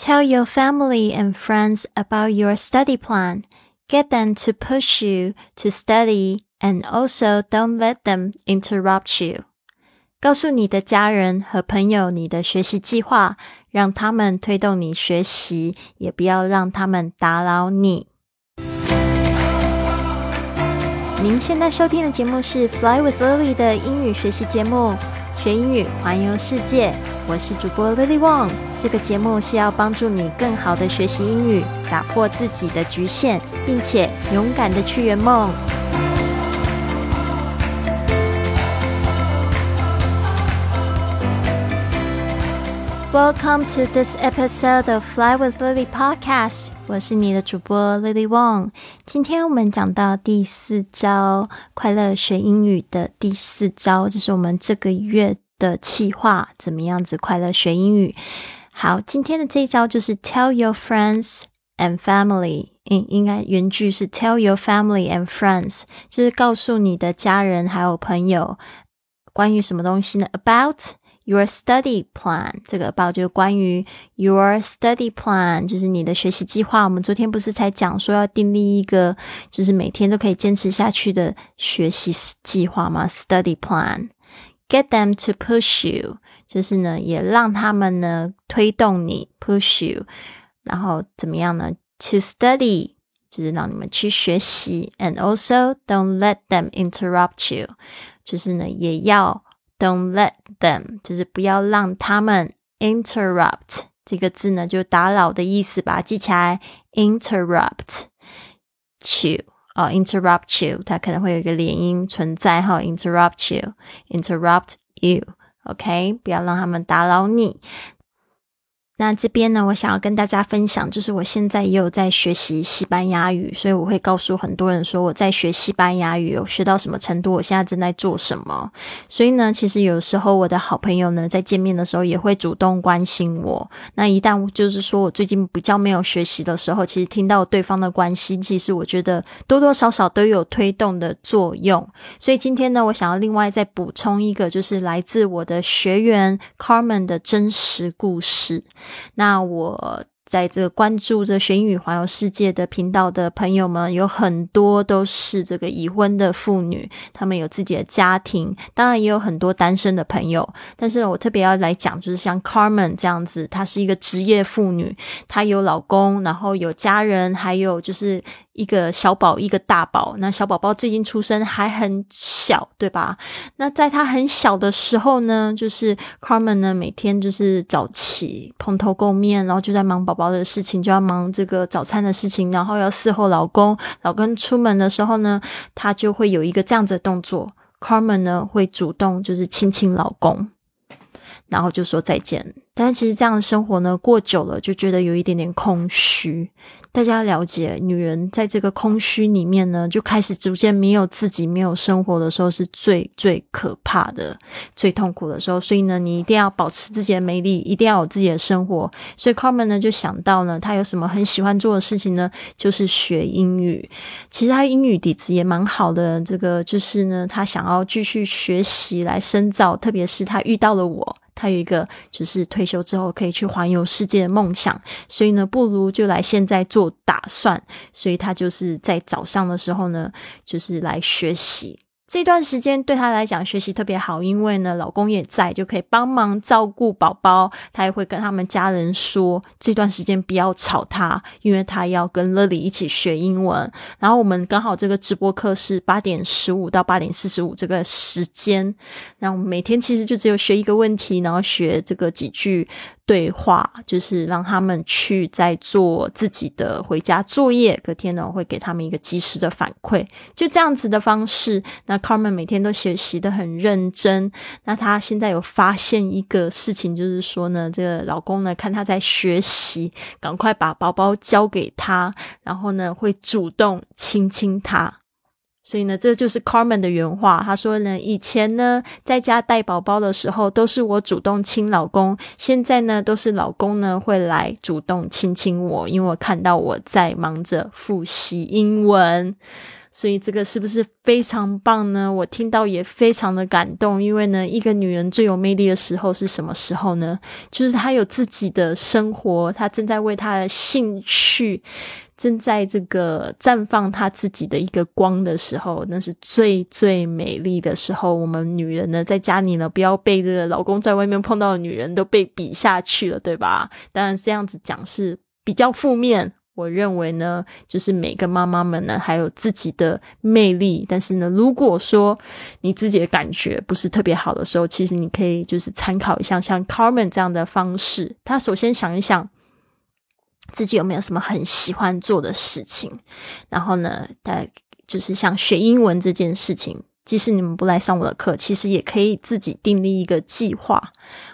Tell your family and friends about your study plan. Get them to push you to study and also don't let them interrupt you. 告诉你的家人和朋友你的学习计划，让他们推动你学习，也不要让他们打扰你。您现在收听的节目是《Fly with Lily》的英语学习节目。学英语，环游世界。我是主播 Lily Wong。这个节目是要帮助你更好的学习英语，打破自己的局限，并且勇敢的去圆梦。Welcome to this episode of Fly with Lily podcast。我是你的主播 Lily Wong。今天我们讲到第四招，快乐学英语的第四招，这是我们这个月的气话，怎么样子快乐学英语？好，今天的这一招就是 Tell your friends and family，应应该原句是 Tell your family and friends，就是告诉你的家人还有朋友关于什么东西呢？About Your study plan，这个 about 就是关于 your study plan，就是你的学习计划。我们昨天不是才讲说要订立一个，就是每天都可以坚持下去的学习计划吗？Study plan Get them to push you，就是呢，也让他们呢推动你，push you，然后怎么样呢？To study，就是让你们去学习，and also don't let them interrupt you，就是呢，也要。Don't let them，就是不要让他们 interrupt 这个字呢，就打扰的意思，把它记起来。Interrupt you 哦，interrupt you，它可能会有一个连音存在哈。Interrupt you，interrupt you，OK，不要让他们打扰你。那这边呢，我想要跟大家分享，就是我现在也有在学习西班牙语，所以我会告诉很多人说我在学西班牙语，有学到什么程度，我现在正在做什么。所以呢，其实有时候我的好朋友呢，在见面的时候也会主动关心我。那一旦就是说我最近比较没有学习的时候，其实听到对方的关心，其实我觉得多多少少都有推动的作用。所以今天呢，我想要另外再补充一个，就是来自我的学员 Carmen 的真实故事。那我。在这关注着学英语环游世界的频道的朋友们，有很多都是这个已婚的妇女，她们有自己的家庭，当然也有很多单身的朋友。但是我特别要来讲，就是像 Carmen 这样子，她是一个职业妇女，她有老公，然后有家人，还有就是一个小宝，一个大宝。那小宝宝最近出生，还很小，对吧？那在她很小的时候呢，就是 Carmen 呢，每天就是早起蓬头垢面，然后就在忙宝。宝的事情就要忙这个早餐的事情，然后要伺候老公。老公出门的时候呢，他就会有一个这样子的动作。Carmen 呢会主动就是亲亲老公，然后就说再见。但其实这样的生活呢，过久了就觉得有一点点空虚。大家了解，女人在这个空虚里面呢，就开始逐渐没有自己、没有生活的时候，是最最可怕的、最痛苦的时候。所以呢，你一定要保持自己的美丽，一定要有自己的生活。所以 Carmen 呢就想到呢，他有什么很喜欢做的事情呢？就是学英语。其实他英语底子也蛮好的，这个就是呢，他想要继续学习来深造。特别是他遇到了我。他有一个就是退休之后可以去环游世界的梦想，所以呢，不如就来现在做打算。所以他就是在早上的时候呢，就是来学习。这段时间对他来讲学习特别好，因为呢，老公也在，就可以帮忙照顾宝宝。他也会跟他们家人说，这段时间不要吵他，因为他要跟乐里一起学英文。然后我们刚好这个直播课是八点十五到八点四十五这个时间，那我们每天其实就只有学一个问题，然后学这个几句。对话就是让他们去在做自己的回家作业，隔天呢我会给他们一个及时的反馈，就这样子的方式。那 Carmen 每天都学习的很认真。那她现在有发现一个事情，就是说呢，这个老公呢看他在学习，赶快把包包交给他，然后呢会主动亲亲他。所以呢，这就是 Carmen 的原话。他说呢，以前呢，在家带宝宝的时候，都是我主动亲老公；现在呢，都是老公呢会来主动亲亲我，因为我看到我在忙着复习英文。所以这个是不是非常棒呢？我听到也非常的感动，因为呢，一个女人最有魅力的时候是什么时候呢？就是她有自己的生活，她正在为她的兴趣。正在这个绽放她自己的一个光的时候，那是最最美丽的时候。我们女人呢，在家里呢，不要被这个老公在外面碰到的女人都被比下去了，对吧？当然这样子讲是比较负面。我认为呢，就是每个妈妈们呢，还有自己的魅力。但是呢，如果说你自己的感觉不是特别好的时候，其实你可以就是参考一下像 Carmen 这样的方式。他首先想一想。自己有没有什么很喜欢做的事情？然后呢，大就是像学英文这件事情，即使你们不来上我的课，其实也可以自己订立一个计划，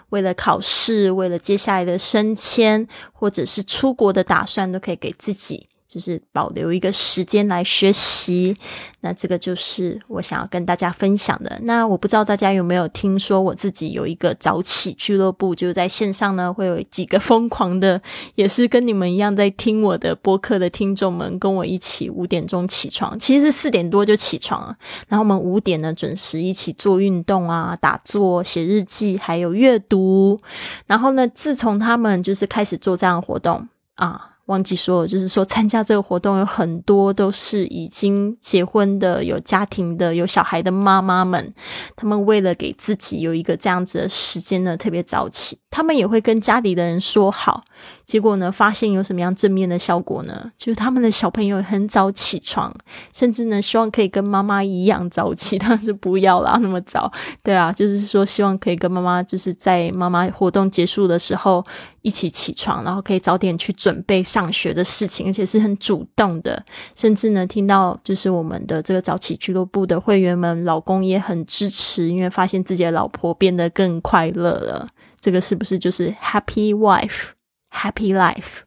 为了考试，为了接下来的升迁，或者是出国的打算，都可以给自己。就是保留一个时间来学习，那这个就是我想要跟大家分享的。那我不知道大家有没有听说，我自己有一个早起俱乐部，就是在线上呢，会有几个疯狂的，也是跟你们一样在听我的播客的听众们，跟我一起五点钟起床，其实是四点多就起床了。然后我们五点呢准时一起做运动啊、打坐、写日记，还有阅读。然后呢，自从他们就是开始做这样的活动啊。忘记说，就是说参加这个活动有很多都是已经结婚的、有家庭的、有小孩的妈妈们，他们为了给自己有一个这样子的时间呢，特别早起，他们也会跟家里的人说好。结果呢？发现有什么样正面的效果呢？就是他们的小朋友很早起床，甚至呢，希望可以跟妈妈一样早起，但是不要啦那么早。对啊，就是说希望可以跟妈妈，就是在妈妈活动结束的时候一起起床，然后可以早点去准备上学的事情，而且是很主动的。甚至呢，听到就是我们的这个早起俱乐部的会员们，老公也很支持，因为发现自己的老婆变得更快乐了。这个是不是就是 Happy Wife？Happy life，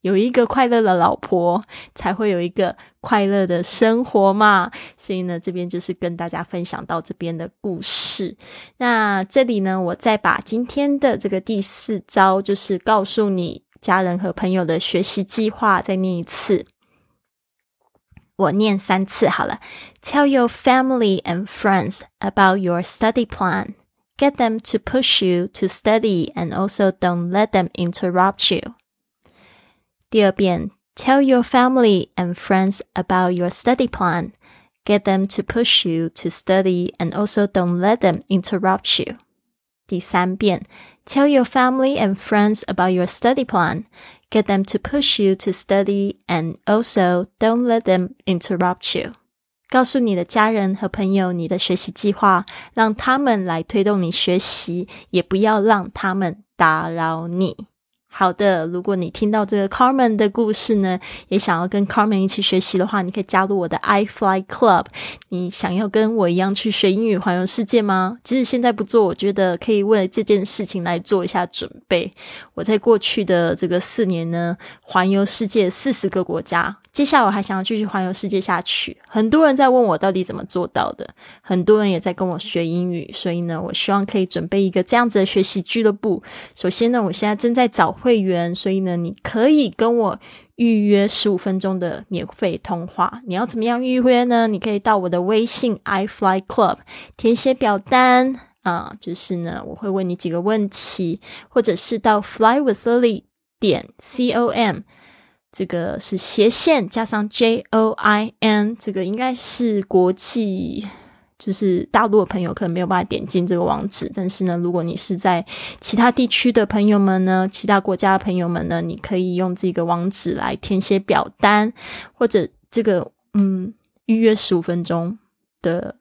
有一个快乐的老婆，才会有一个快乐的生活嘛。所以呢，这边就是跟大家分享到这边的故事。那这里呢，我再把今天的这个第四招，就是告诉你家人和朋友的学习计划，再念一次。我念三次好了。Tell your family and friends about your study plan. Get them to push you to study and also don't let them interrupt you. 第二遍, tell your family and friends about your study plan. Get them to push you to study and also don't let them interrupt you. 第三遍, tell your family and friends about your study plan. Get them to push you to study and also don't let them interrupt you. 告诉你的家人和朋友你的学习计划，让他们来推动你学习，也不要让他们打扰你。好的，如果你听到这个 Carmen 的故事呢，也想要跟 Carmen 一起学习的话，你可以加入我的 I Fly Club。你想要跟我一样去学英语环游世界吗？即使现在不做，我觉得可以为这件事情来做一下准备。我在过去的这个四年呢，环游世界四十个国家。接下来我还想要继续环游世界下去。很多人在问我到底怎么做到的，很多人也在跟我学英语，所以呢，我希望可以准备一个这样子的学习俱乐部。首先呢，我现在正在找会员，所以呢，你可以跟我预约十五分钟的免费通话。你要怎么样预约呢？你可以到我的微信 i fly club 填写表单啊，就是呢，我会问你几个问题，或者是到 fly with lily 点 c o m。这个是斜线加上 J O I N，这个应该是国际，就是大陆的朋友可能没有办法点进这个网址。但是呢，如果你是在其他地区的朋友们呢，其他国家的朋友们呢，你可以用这个网址来填写表单，或者这个嗯预约十五分钟的。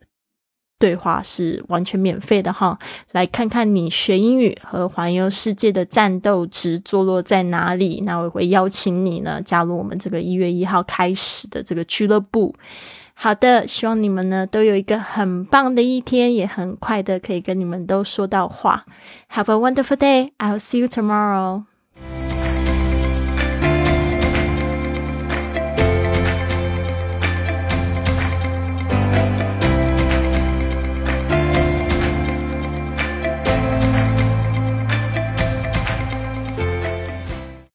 对话是完全免费的哈，来看看你学英语和环游世界的战斗值坐落在哪里。那我会邀请你呢加入我们这个一月一号开始的这个俱乐部。好的，希望你们呢都有一个很棒的一天，也很快的可以跟你们都说到话。Have a wonderful day. I'll see you tomorrow.